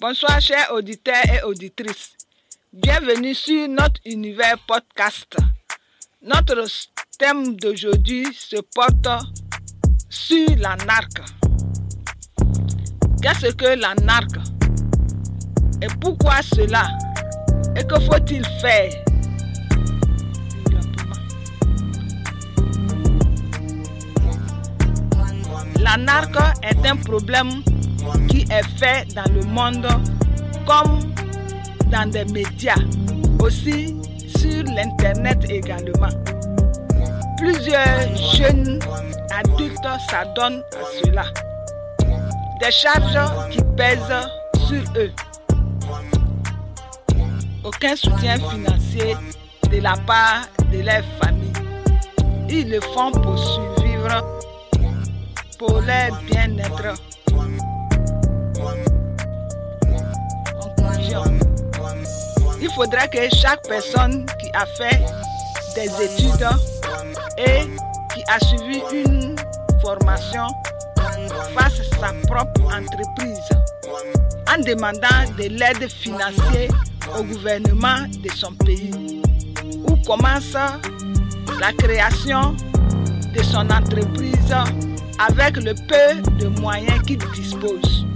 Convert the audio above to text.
Bonsoir chers auditeurs et auditrices. Bienvenue sur notre univers podcast. Notre thème d'aujourd'hui se porte sur la narque. Qu'est-ce que la narque? Et pourquoi cela? Et que faut-il faire? La narque est un problème qui est fait dans le monde comme dans des médias, aussi sur l'Internet également. Plusieurs jeunes adultes s'adonnent à cela. Des charges qui pèsent sur eux. Aucun soutien financier de la part de leur famille. Ils le font pour survivre, pour leur bien-être. Il faudra que chaque personne qui a fait des études et qui a suivi une formation fasse sa propre entreprise en demandant de l'aide financière au gouvernement de son pays ou commence la création de son entreprise avec le peu de moyens qu'il dispose.